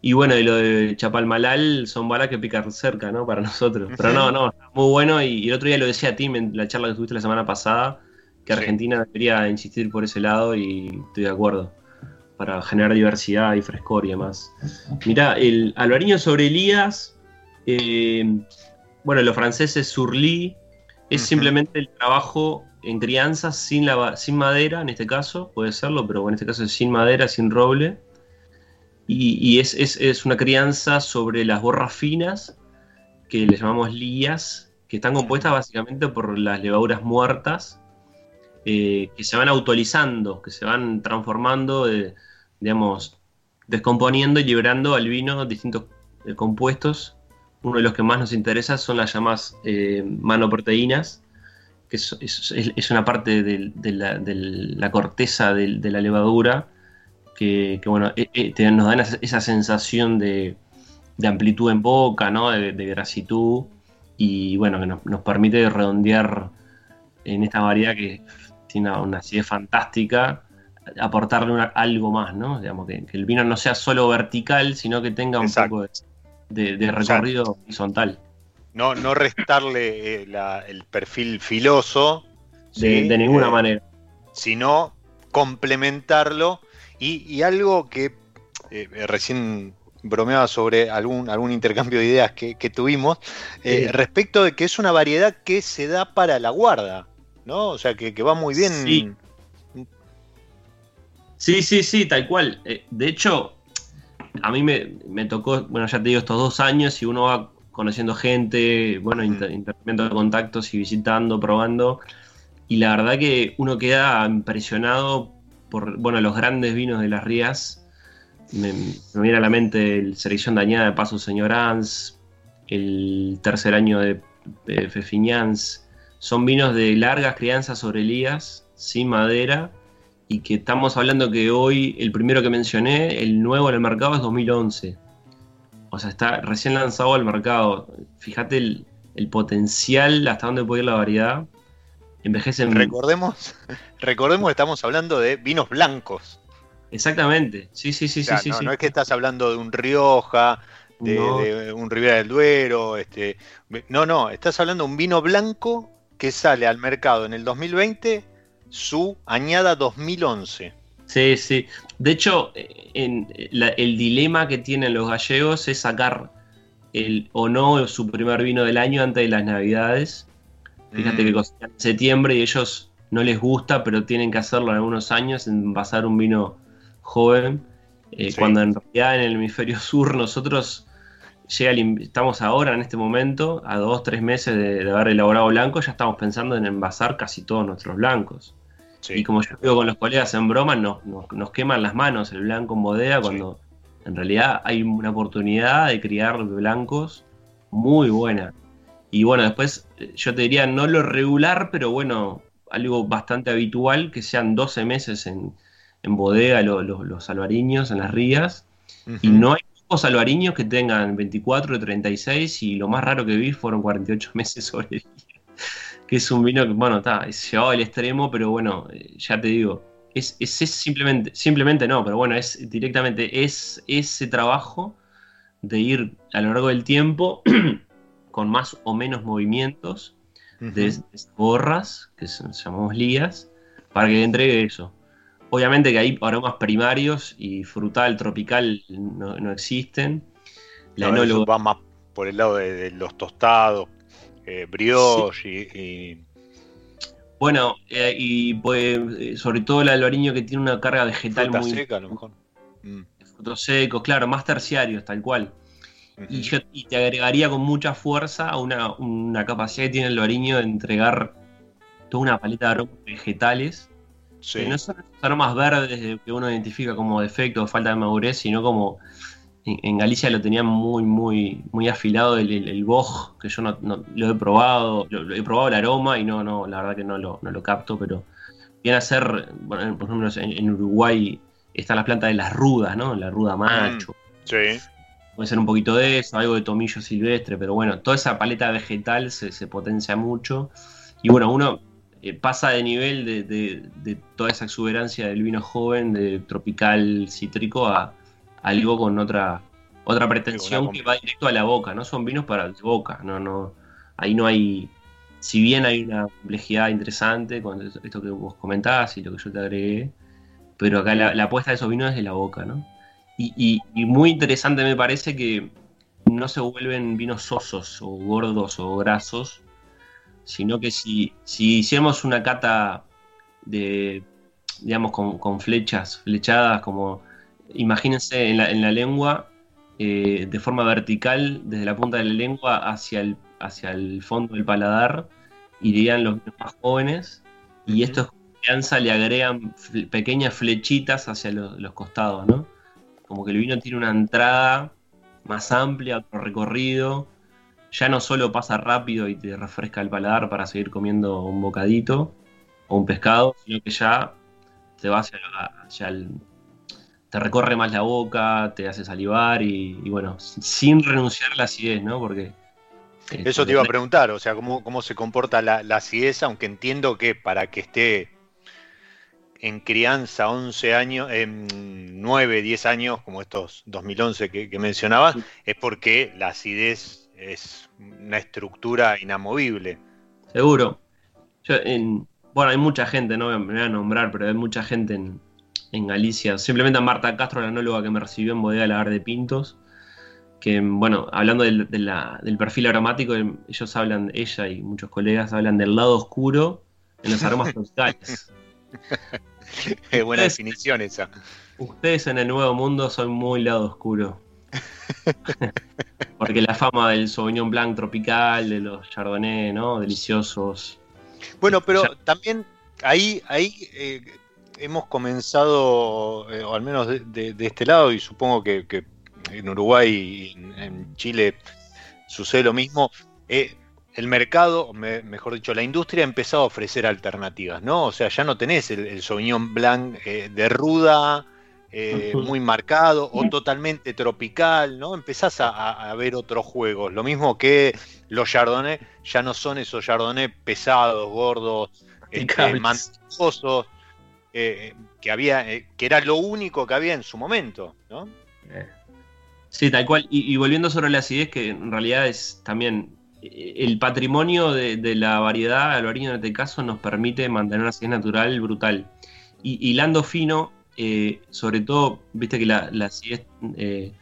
Y bueno, y lo de Chapalmalal son balas que pican cerca, ¿no? Para nosotros. Pero no, no, muy bueno. Y, el otro día lo decía a Tim en la charla que tuviste la semana pasada, que Argentina debería insistir por ese lado y estoy de acuerdo para generar diversidad y frescor y demás. Mirá, el albariño sobre Elías, eh, bueno, los franceses surly, es simplemente el trabajo en crianza sin, la, sin madera, en este caso, puede serlo, pero en este caso es sin madera, sin roble. Y, es, una crianza sobre las borras finas, que le llamamos lías, que están compuestas básicamente por las levaduras muertas, eh, que se van autorizando, que se van transformando de, digamos, descomponiendo y liberando al vino distintos eh, compuestos. Uno de los que más nos interesa son las llamadas eh, manoproteínas, que es, una parte de, la, corteza de, la levadura que, bueno, eh, nos dan esa, sensación de, amplitud en boca, ¿no? de, grasitud, y bueno, que nos, permite redondear en esta variedad que tiene una acidez fantástica aportarle algo más, ¿no? Digamos, que, el vino no sea solo vertical, sino que tenga un poco de, recorrido horizontal. No, no restarle eh, el perfil filoso. De, ninguna eh, manera. Sino complementarlo y, algo que eh, recién bromeaba sobre algún, algún intercambio de ideas que, tuvimos, respecto de que es una variedad que se da para la guarda, ¿no? O sea, que, va muy bien. Sí, sí, sí, tal cual. Eh, de hecho, a mí me, tocó, bueno, ya te digo, estos dos años y uno va conociendo gente, bueno, mm. intercambiando contactos y visitando, probando. Y la verdad que uno queda impresionado bueno, los grandes vinos de las Rías. Me, viene a la mente el Selección Dañada de Paso Señorans, el tercer año de, de Son vinos de largas crianzas sobre lías, sin madera, y que estamos hablando que hoy, el primero que mencioné, el nuevo en el mercado es 2011. O sea, está recién lanzado al mercado. Fíjate el, potencial, hasta dónde puede ir la variedad. Envejecen. Recordemos, recordemos que estamos hablando de vinos blancos. Exactamente, sí, sí, sí, sí, no, es que estás hablando de un Rioja, de, un Ribera del Duero, este, no, no, estás hablando de un vino blanco que sale al mercado en el 2020 su añada 2011. Sí, sí. De hecho, en, el dilema que tienen los gallegos es sacar el o no su primer vino del año antes de las navidades. Fíjate que mm. cocinan en septiembre y ellos no les gusta, pero tienen que hacerlo en algunos años, en pasar un vino joven. Eh, cuando en realidad en el hemisferio sur nosotros llega estamos ahora en este momento, a dos, tres meses de, haber elaborado blanco, ya estamos pensando en envasar casi todos nuestros blancos. Y como yo digo con los colegas en broma, nos, nos, queman las manos el blanco en bodega cuando en realidad hay una oportunidad de criar blancos muy buena. Y bueno, después eh, yo te diría no lo regular, pero bueno, algo bastante habitual, que sean 12 meses en, bodega los albariños, en las rías. Y no hay pocos albariños que tengan 24 o 36 y lo más raro que vi fueron 48 meses sobre día. Que es un vino que, bueno, está, es llevado al extremo, pero bueno, eh, ya te digo, es, es, simplemente, simplemente no, pero bueno, es directamente es ese trabajo de ir a lo largo del tiempo con más o menos movimientos de, borras, que llamamos lías, para que entregue eso. Obviamente que hay aromas primarios y frutal, tropical no, existen. La va más por el lado de, los tostados, eh, brioche y, Bueno, eh, y pues, sobre todo el albariño que tiene una carga vegetal muy... seca a lo mejor. Mm. Frutos secos, claro, más terciarios, tal cual. Y, yo, te agregaría con mucha fuerza una, una capacidad que tiene el albariño de entregar toda una paleta de aromas vegetales no son los aromas verdes que uno identifica como defecto o falta de madurez, sino como en, Galicia lo tenían muy, muy, muy afilado el, el, boj, que yo no, lo he probado, lo, he probado el aroma y no, no, la verdad que no lo, no lo capto, pero viene a ser, bueno, por ejemplo, en, Uruguay están las plantas de las rudas, ¿no? La ruda macho. Mm, sí. Puede ser un poquito de eso, algo de tomillo silvestre, pero bueno, toda esa paleta vegetal se, se potencia mucho. Y bueno, uno eh, pasa de nivel de, toda esa exuberancia del vino joven, de tropical cítrico, a, algo con otra otra pretensión que va directo a la boca, no son vinos para la boca, no, no, ahí no hay, si bien hay una complejidad interesante con esto que vos comentabas y lo que yo te agregué, pero acá la, apuesta de esos vinos es de la boca, ¿no? Y, y, muy interesante me parece que no se vuelven vinos sosos o gordos o grasos, sino que si, si hiciéramos una cata de, digamos, con, flechas, flechadas, como imagínense en la, en la lengua, eh, de forma vertical, desde la punta de la lengua hacia el, hacia el fondo del paladar, irían los más jóvenes, y estos confianza le agregan pequeñas flechitas hacia los, costados, ¿no? Como que el vino tiene una entrada más amplia, otro recorrido, ya no solo pasa rápido y te refresca el paladar para seguir comiendo un bocadito o un pescado, sino que ya te va hacia, el, te recorre más la boca, te hace salivar y, bueno, sin renunciar a la acidez, ¿no? Porque... Eh, Eso te iba a preguntar, o sea, cómo, cómo se comporta la, acidez, aunque entiendo que para que esté en crianza 11 años, en 9, 10 años, como estos 2011 que, que mencionabas, es porque la acidez es una estructura inamovible. Seguro. bueno, hay mucha gente, no me voy a nombrar, pero hay mucha gente en, Galicia. Simplemente a Marta Castro, la anóloga que me recibió en Bodega Lagar de Pintos, que, bueno, hablando del, perfil aromático, ellos hablan, ella y muchos colegas hablan del lado oscuro en los aromas tropicales. Qué buena definición esa. Ustedes en el Nuevo Mundo son muy lado oscuro. Porque la fama del Sauvignon Blanc tropical, de los Chardonnay, ¿no? Deliciosos. Bueno, pero también ahí, ahí eh, hemos comenzado, eh, o al menos de, este lado, y supongo que, en Uruguay y en, Chile sucede lo mismo. Eh, el mercado, mejor dicho, la industria ha empezado a ofrecer alternativas, ¿no? O sea, ya no tenés el, el Sauvignon Blanc de ruda, eh, muy marcado o totalmente tropical, ¿no? Empezás a, ver otros juegos. Lo mismo que los Chardonnay ya no son esos Chardonnay pesados, gordos, este, mantosos, eh, que había, eh, que era lo único que había en su momento, ¿no? Sí, tal cual. Y, volviendo sobre la acidez, que en realidad es también el patrimonio de, la variedad, origen en este caso, nos permite mantener una acidez natural brutal. Y hilando fino, eh, sobre todo, viste que la, la acidez eh,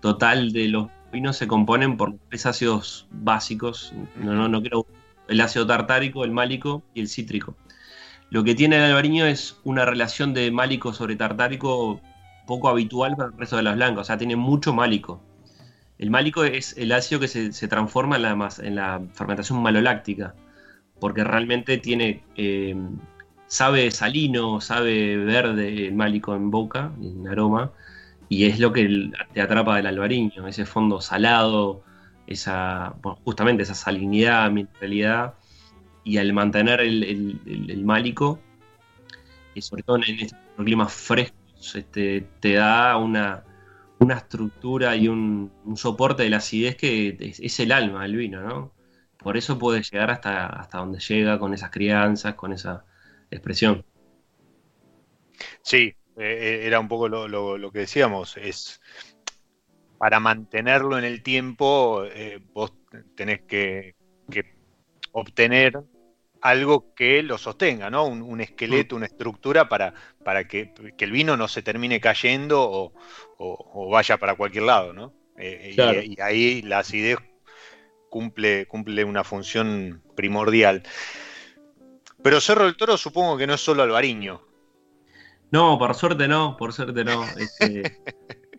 total de los vinos se componen por tres ácidos básicos. No, no, no quiero el ácido tartárico, el málico y el cítrico. Lo que tiene el albariño es una relación de málico sobre tartárico poco habitual para el resto de las blancas, o sea, tiene mucho málico. El málico es el ácido que se, transforma en la, en la, fermentación maloláctica, porque realmente tiene eh, sabe salino, sabe verde el málico en boca, en aroma, y es lo que te atrapa del albariño, ese fondo salado, esa, justamente esa salinidad, mineralidad, y al mantener el, málico, y sobre todo en estos climas frescos, este, te da una, estructura y un, soporte de la acidez que es, el alma del vino, ¿no? Por eso puede llegar hasta, hasta donde llega con esas crianzas, con esa expresión. Sí, eh, eh, era un poco lo, que decíamos, es para mantenerlo en el tiempo, eh, vos tenés que, obtener algo que lo sostenga, ¿no? Un, esqueleto, una estructura para, para que, el vino no se termine cayendo o, vaya para cualquier lado, ¿no? y, ahí la acidez cumple, cumple una función primordial. Pero Cerro del Toro supongo que no es solo Alvariño. No, por suerte no, por suerte no. Este,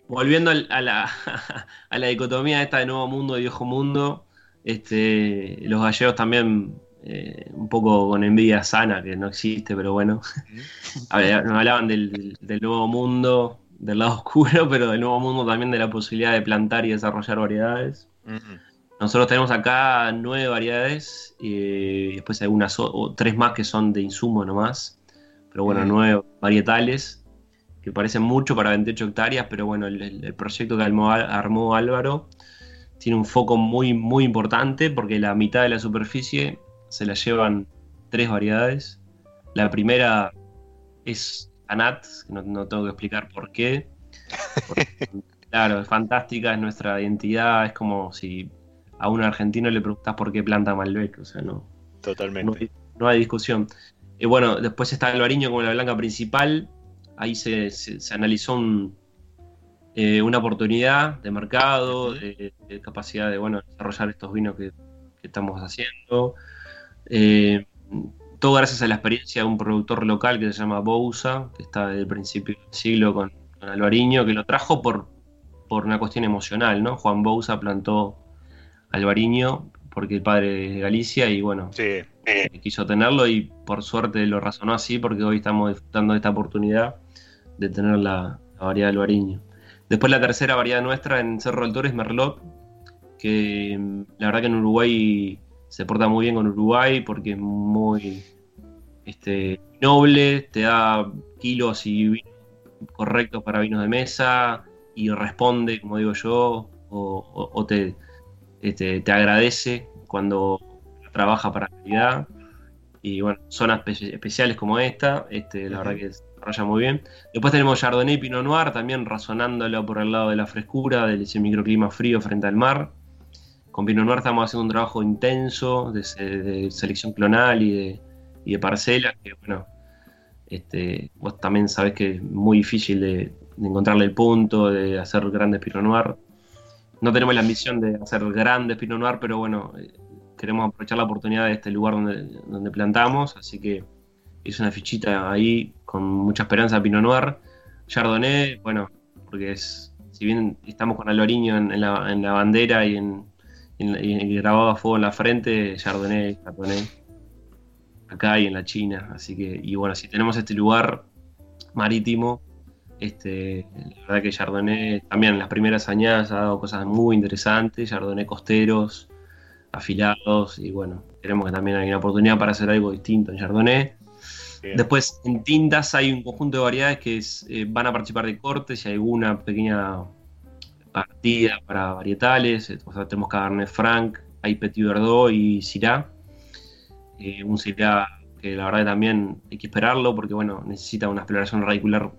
volviendo a la, a la dicotomía esta de nuevo mundo y viejo mundo, este, los gallegos también eh, un poco con envidia sana, que no existe, pero bueno, nos hablaban del, nuevo mundo, del lado oscuro, pero del nuevo mundo también de la posibilidad de plantar y desarrollar variedades. Nosotros tenemos acá nueve variedades y después hay unas o, tres más que son de insumo nomás. Pero bueno, nueve varietales que parecen mucho para 28 hectáreas, pero bueno, el, proyecto que armó, Álvaro tiene un foco muy, muy importante porque la mitad de la superficie se la llevan tres variedades. La primera es Anat, que no, tengo que explicar por qué. claro, es fantástica, es nuestra identidad, es como si a un argentino le preguntas por qué planta Malbec, o sea, no. Totalmente. No, hay discusión. Y bueno, después está Albariño como la blanca principal. Ahí se, analizó eh, una oportunidad de mercado, de, capacidad de bueno, desarrollar estos vinos que, estamos haciendo. Eh, todo gracias a la experiencia de un productor local que se llama Bousa, que está desde el principio del siglo con, con Albariño, que lo trajo por, por una cuestión emocional, ¿no? Juan Bousa plantó Alvariño, porque el padre es de Galicia y bueno, quiso tenerlo y por suerte lo razonó así porque hoy estamos disfrutando de esta oportunidad de tener la, variedad de Alvariño. Después la tercera variedad nuestra en Cerro del Toro es Merlot, que mm, la verdad que en Uruguay se porta muy bien con Uruguay porque es muy este, noble, te da kilos y vinos correctos para vinos de mesa y responde, como digo yo, o te, este, te agradece cuando trabaja para calidad. Y bueno, zonas especiales como esta, este, la verdad que se desarrolla muy bien. Después tenemos Chardonnay y Pinot Noir, también razonándolo por el lado de la frescura, del ese microclima frío frente al mar. Con Pinot Noir estamos haciendo un trabajo intenso de, selección clonal y de, parcelas, que bueno, este, vos también sabés que es muy difícil de, encontrarle el punto, de hacer grandes Pinot Noir no tenemos la ambición de hacer grandes Pinot Noir, pero bueno, eh, queremos aprovechar la oportunidad de este lugar donde, plantamos, así que hice una fichita ahí con mucha esperanza Pinot Noir. Chardonnay, bueno, porque es, si bien estamos con la, en la, bandera y en, grabado a fuego en la frente, Chardonnay, Chardonnay, acá y en la China, así que, y bueno, si tenemos este lugar marítimo, este, la verdad que Chardonnay también en las primeras añadas ha dado cosas muy interesantes, Chardonnay costeros, afilados y bueno, queremos que también hay una oportunidad para hacer algo distinto en Chardonnay. Después en tintas hay un conjunto de variedades que eh, van a participar de cortes y alguna pequeña partida para varietales. O sea, tenemos Cabernet Franc, hay Petit Verdot y Syrah. Eh, un Syrah que la verdad que también hay que esperarlo porque bueno, necesita una exploración radicular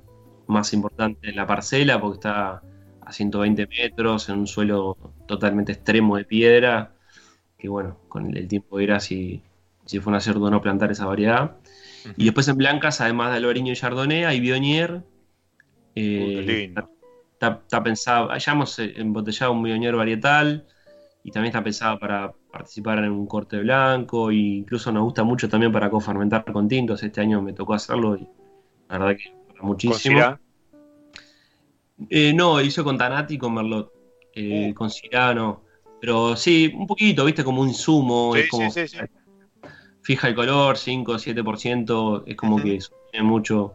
más importante en la parcela porque está a 120 metros en un suelo totalmente extremo de piedra, que bueno, con el tiempo era si, si fue un acierto o no plantar esa variedad. Y después en blancas, además de Albariño y Chardonnay, hay Bionier, Eh, está, pensado, ya hemos embotellado un millonero varietal y también está pensado para participar en un corte blanco e incluso nos gusta mucho también para cofermentar con tintos. Este año me tocó hacerlo y la verdad que muchísimo. Eh, no, hizo con Tanati y con Merlot. Eh, uh. Con Cirano. Pero sí, un poquito, viste, como un insumo. Fija el color, 5 o 7%. Es como que tiene mucho.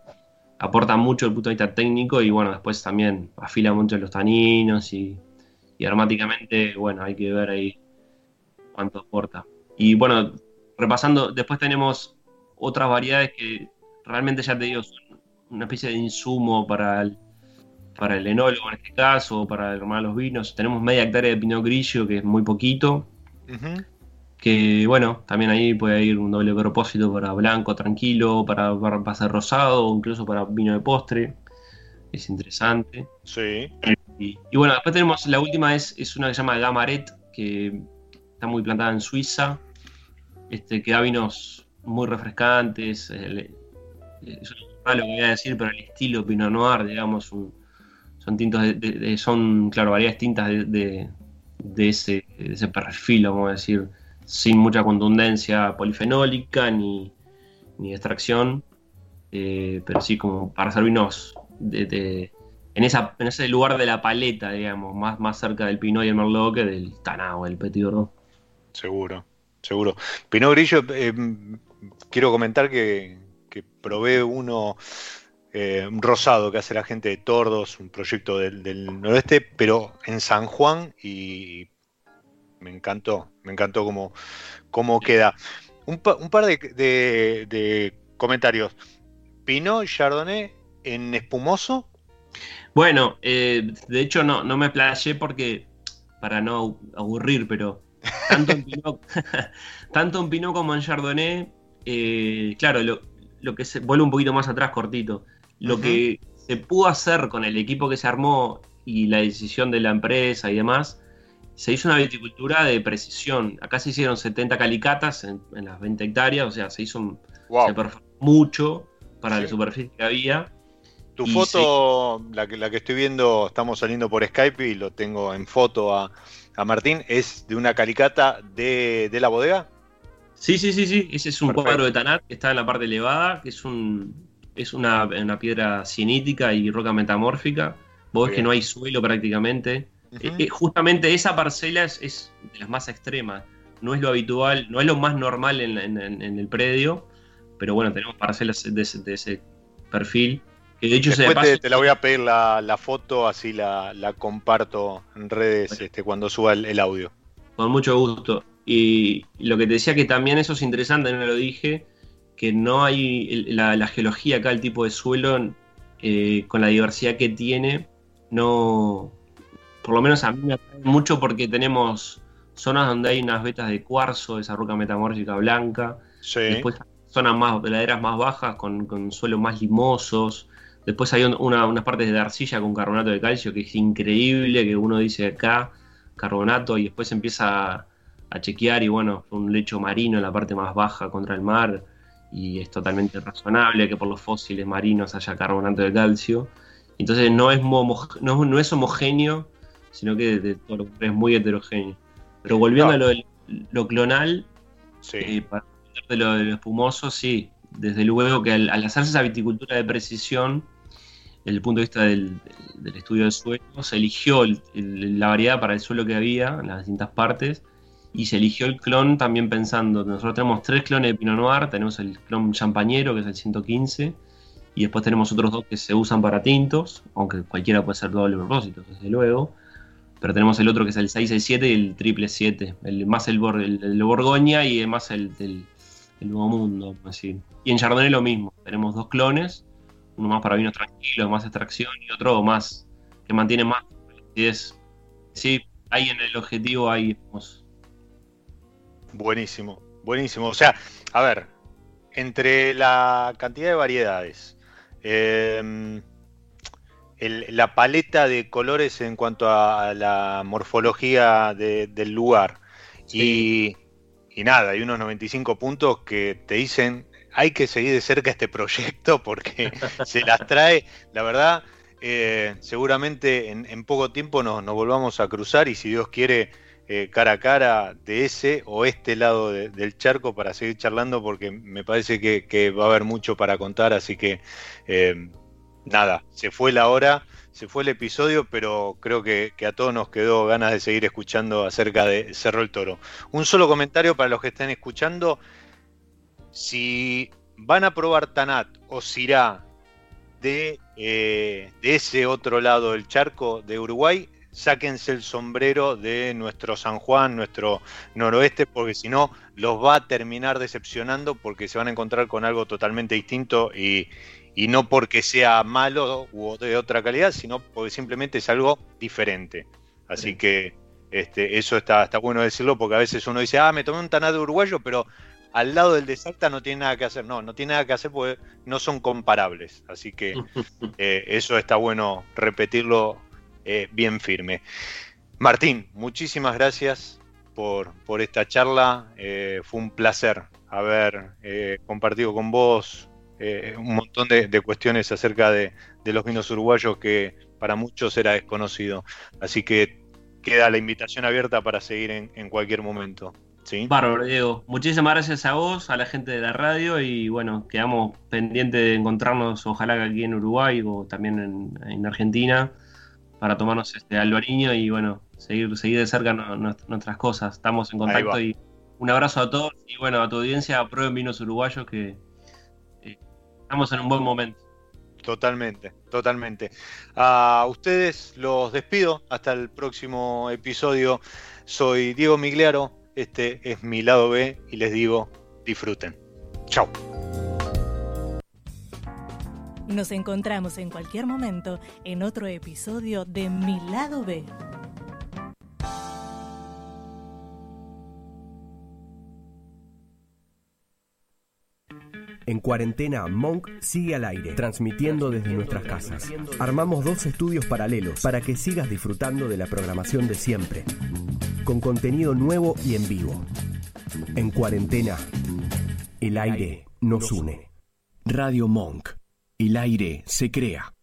Aporta mucho el punto de vista técnico y bueno, después también afila mucho los taninos y, aromáticamente, bueno, hay que ver ahí cuánto aporta. Y bueno, repasando, después tenemos otras variedades que realmente ya te digo, son una especie de insumo para el, para el enólogo en este caso, para armar los vinos. Tenemos media hectárea de Pinot Grillo, que es muy poquito. Que bueno, también ahí puede ir un doble propósito para blanco tranquilo, para, para rosado, o incluso para vino de postre. Es interesante. Sí. Y, bueno, después tenemos la última, es, es una que se llama Gamaret, que está muy plantada en Suiza. Este, que da vinos muy refrescantes. Eh, es lo que voy a decir, pero el estilo Pinot Noir, digamos, son tintos de, son, claro, variedades tintas de, ese, ese, perfil, vamos a decir, sin mucha contundencia polifenólica ni, extracción, eh, pero sí como para hacer vinos de, en, esa, en ese lugar de la paleta, digamos, más, más cerca del Pinot y el Merlot que del Tanao, el Petit Verdot. Seguro, seguro. Pinot Grillo, eh, quiero comentar que, que probé uno eh, un rosado que hace la gente de Tordos, un proyecto del, noroeste, pero en San Juan y me encantó, me encantó cómo, cómo queda. Un, par de, comentarios. Pinot Chardonnay en espumoso. Bueno, eh, de hecho no, no me playé porque, para no aburrir, pero tanto en Pinot, tanto en Pinot como en Chardonnay, eh, claro, lo, lo que se vuelve un poquito más atrás cortito lo que se pudo hacer con el equipo que se armó y la decisión de la empresa y demás, se hizo una viticultura de precisión. Acá se hicieron 70 calicatas en, las 20 hectáreas, o sea, se hizo mucho para la superficie que había. Tu foto, la, que, la que estoy viendo, estamos saliendo por Skype y lo tengo en foto a, Martín, ¿es de una calicata de, la bodega? Sí, sí, sí, sí. Ese es un cuadro de Tanat que está en la parte elevada, que es un, es una, piedra cianítica y roca metamórfica. Vos ves que no hay suelo prácticamente. Eh, eh, justamente esa parcela es, de las más extremas. No es lo habitual, no es lo más normal en, el predio. Pero bueno, tenemos parcelas de ese, perfil. Que de hecho Después te, la voy a pedir la, foto, así la, comparto en redes este, cuando suba el, audio. Con mucho gusto. Y lo que te decía que también eso es interesante, no lo dije, que no hay la, geología acá, el tipo de suelo, eh, con la diversidad que tiene, no, por lo menos a mí me atrae mucho porque tenemos zonas donde hay unas vetas de cuarzo, esa roca metamórfica blanca, después zonas más, laderas más bajas con, con suelos más limosos, después hay unas partes de arcilla con carbonato de calcio que es increíble, que uno dice acá, carbonato, y después empieza a chequear y bueno, un lecho marino en la parte más baja contra el mar, y es totalmente razonable que por los fósiles marinos haya carbonato de calcio. Entonces no es, no, es homogéneo, sino que de, todo es muy heterogéneo. Pero volviendo a lo, lo clonal, sí. Eh, para de lo, de lo espumoso, sí, desde luego que al, hacerse esa viticultura de precisión, desde el punto de vista del, estudio del suelo, se eligió la variedad para el suelo que había en las distintas partes y se eligió el clon también pensando, nosotros tenemos tres clones de Pinot Noir, tenemos el clon champañero que es el 115 y después tenemos otros dos que se usan para tintos, aunque cualquiera puede ser doble propósito, desde luego. Pero tenemos el otro que es el 667 y el triple 7, el, más el, el, Borgoña y más el del Nuevo Mundo. Así. Y en Chardonnay lo mismo, tenemos dos clones, uno más para vinos tranquilos, más extracción y otro más que mantiene más. es, sí, ahí en el objetivo hay Buenísimo, buenísimo. O sea, a ver, entre la cantidad de variedades, em, la paleta de colores en cuanto a la morfología del lugar. Y, nada, hay unos 95 puntos que te dicen hay que seguir de cerca este proyecto porque se las trae, la verdad, eh, seguramente en, poco tiempo nos, volvamos a cruzar y si Dios quiere eh, cara a cara de ese o este lado del charco para seguir charlando porque me parece que, va a haber mucho para contar, así que eh, nada, se fue la hora, se fue el episodio, pero creo que, a todos nos quedó ganas de seguir escuchando acerca de Cerro el Toro. Un solo comentario para los que estén escuchando, si van a probar Tanat o Sirá de, eh, de ese otro lado del charco de Uruguay, sáquense el sombrero de nuestro San Juan, nuestro noroeste, porque si no los va a terminar decepcionando porque se van a encontrar con algo totalmente distinto y, no porque sea malo u de otra calidad, sino porque simplemente es algo diferente. Así que este, eso está, está bueno decirlo porque a veces uno dice, ah, me tomé un tanado uruguayo, pero al lado del de Salta no tiene nada que hacer. No, no tiene nada que hacer porque no son comparables. Así que eh, eso está bueno repetirlo eh, bien firme. Martín, muchísimas gracias por, por esta charla. Eh, fue un placer haber compartido con vos un montón de, cuestiones acerca de, los vinos uruguayos que para muchos era desconocido. Así que queda la invitación abierta para seguir en cualquier momento. Bárbaro, Diego. Muchísimas gracias a vos, a la gente de la radio y bueno, quedamos pendientes de encontrarnos ojalá que aquí en Uruguay o también en, Argentina para tomarnos este albariño y bueno, seguir, seguir de cerca nuestras cosas. Estamos en contacto y un abrazo a todos y bueno, a tu audiencia, prueben vinos uruguayos que eh, estamos en un buen momento. Totalmente, totalmente. A ustedes los despido hasta el próximo episodio. Soy Diego Migliaro, este es mi lado B y les digo, disfruten. Chao. Nos encontramos en cualquier momento en otro episodio de Mi lado B. En cuarentena, Monk sigue al aire, transmitiendo desde nuestras casas. Armamos dos estudios paralelos para que sigas disfrutando de la programación de siempre con contenido nuevo y en vivo. En cuarentena, el aire nos une. Radio Monk. El aire se crea.